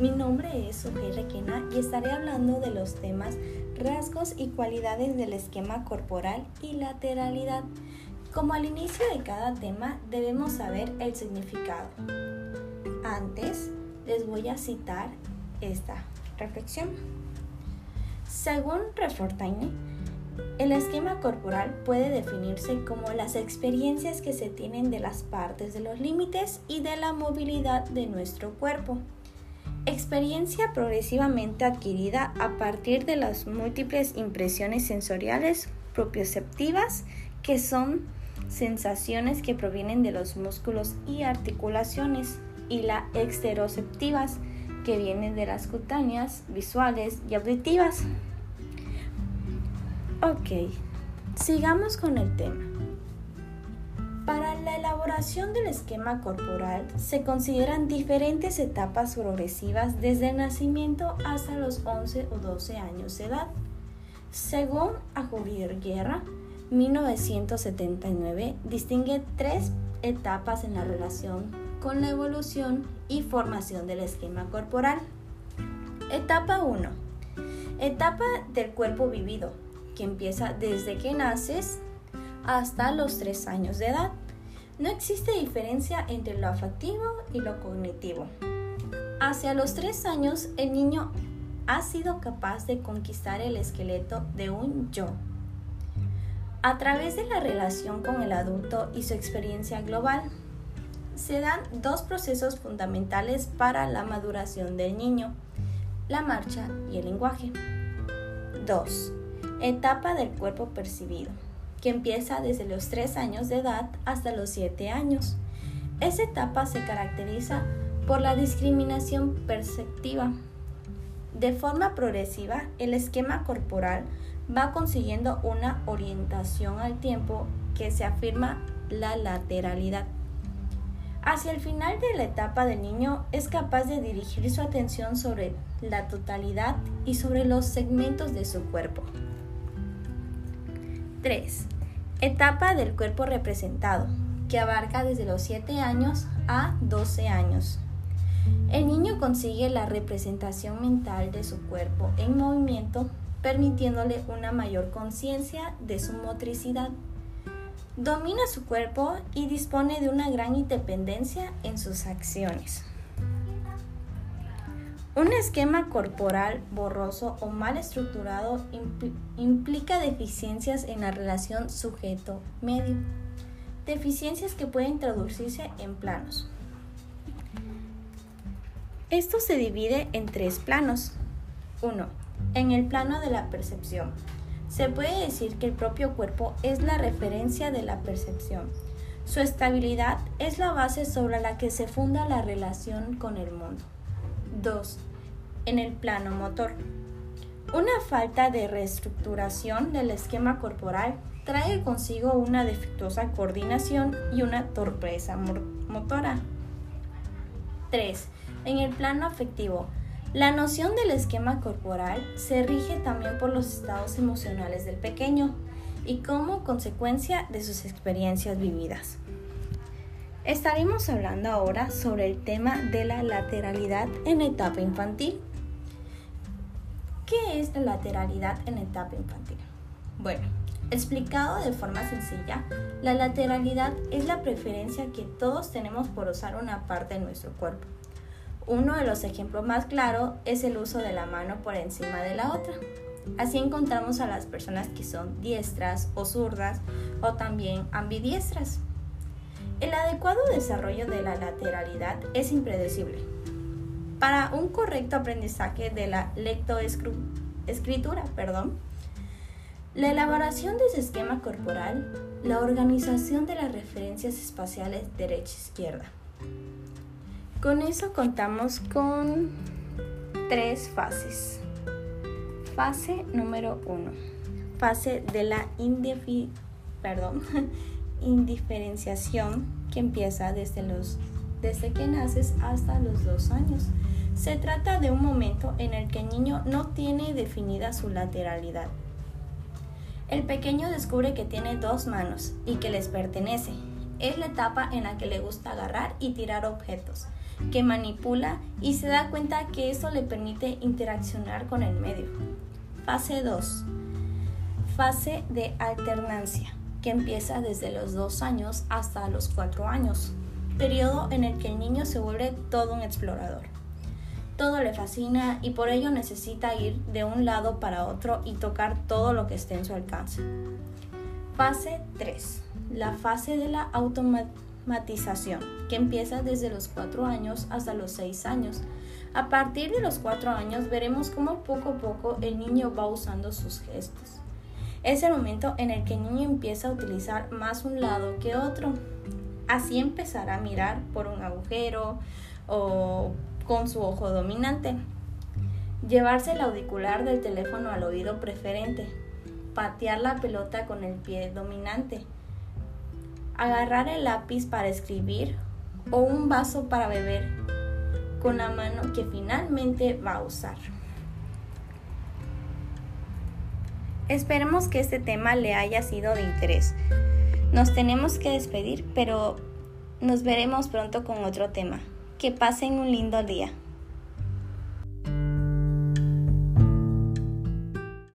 mi nombre es Sofía Requena y estaré hablando de los temas rasgos y cualidades del esquema corporal y lateralidad. Como al inicio de cada tema debemos saber el significado. Antes les voy a citar esta reflexión. Según Refortaine, el esquema corporal puede definirse como las experiencias que se tienen de las partes de los límites y de la movilidad de nuestro cuerpo. Experiencia progresivamente adquirida a partir de las múltiples impresiones sensoriales propioceptivas que son sensaciones que provienen de los músculos y articulaciones y las exteroceptivas que vienen de las cutáneas, visuales y auditivas. Ok, sigamos con el tema. Para la elaboración del esquema corporal se consideran diferentes etapas progresivas desde el nacimiento hasta los 11 o 12 años de edad. Según Ajurier Guerra, 1979 distingue tres etapas en la relación con la evolución y formación del esquema corporal. Etapa 1. Etapa del cuerpo vivido, que empieza desde que naces hasta los 3 años de edad. No existe diferencia entre lo afectivo y lo cognitivo. Hacia los 3 años, el niño ha sido capaz de conquistar el esqueleto de un yo. A través de la relación con el adulto y su experiencia global, se dan dos procesos fundamentales para la maduración del niño, la marcha y el lenguaje. 2. Etapa del cuerpo percibido, que empieza desde los 3 años de edad hasta los 7 años. Esta etapa se caracteriza por la discriminación perceptiva. De forma progresiva, el esquema corporal va consiguiendo una orientación al tiempo que se afirma la lateralidad. Hacia el final de la etapa del niño es capaz de dirigir su atención sobre la totalidad y sobre los segmentos de su cuerpo. 3. Etapa del cuerpo representado, que abarca desde los 7 años a 12 años. El niño consigue la representación mental de su cuerpo en movimiento, permitiéndole una mayor conciencia de su motricidad. Domina su cuerpo y dispone de una gran independencia en sus acciones. Un esquema corporal borroso o mal estructurado implica deficiencias en la relación sujeto-medio, deficiencias que pueden traducirse en planos. Esto se divide en tres planos. 1. En el plano de la percepción. Se puede decir que el propio cuerpo es la referencia de la percepción. Su estabilidad es la base sobre la que se funda la relación con el mundo. 2. En el plano motor. Una falta de reestructuración del esquema corporal trae consigo una defectuosa coordinación y una torpeza motora. 3. En el plano afectivo. La noción del esquema corporal se rige también por los estados emocionales del pequeño y como consecuencia de sus experiencias vividas. Estaremos hablando ahora sobre el tema de la lateralidad en etapa infantil. ¿Qué es la lateralidad en etapa infantil? Bueno, explicado de forma sencilla, la lateralidad es la preferencia que todos tenemos por usar una parte de nuestro cuerpo. Uno de los ejemplos más claros es el uso de la mano por encima de la otra. Así encontramos a las personas que son diestras o zurdas o también ambidiestras. El adecuado desarrollo de la lateralidad es impredecible. Para un correcto aprendizaje de la lectoescritura, perdón, la elaboración de ese esquema corporal, la organización de las referencias espaciales derecha-izquierda. Con eso contamos con tres fases. Fase número uno, fase de la perdón, indiferenciación que empieza desde, los, desde que naces hasta los dos años. Se trata de un momento en el que el niño no tiene definida su lateralidad. El pequeño descubre que tiene dos manos y que les pertenece. Es la etapa en la que le gusta agarrar y tirar objetos. que manipula y se da cuenta que eso le permite interaccionar con el medio. Fase 2. Fase de alternancia, que empieza desde los 2 años hasta los 4 años, periodo en el que el niño se vuelve todo un explorador. Todo le fascina y por ello necesita ir de un lado para otro y tocar todo lo que esté en su alcance. Fase 3. La fase de la automatización, que empieza desde los 4 años hasta los 6 años. A partir de los 4 años veremos cómo poco a poco el niño va usando sus gestos. Es el momento en el que el niño empieza a utilizar más un lado que otro. Así empezará a mirar por un agujero o con su ojo dominante. Llevarse el auricular del teléfono al oído preferente. Patear la pelota con el pie dominante. Agarrar el lápiz para escribir o un vaso para beber con la mano que finalmente va a usar. Esperemos que este tema le haya sido de interés. Nos tenemos que despedir, pero nos veremos pronto con otro tema. Que pasen un lindo día.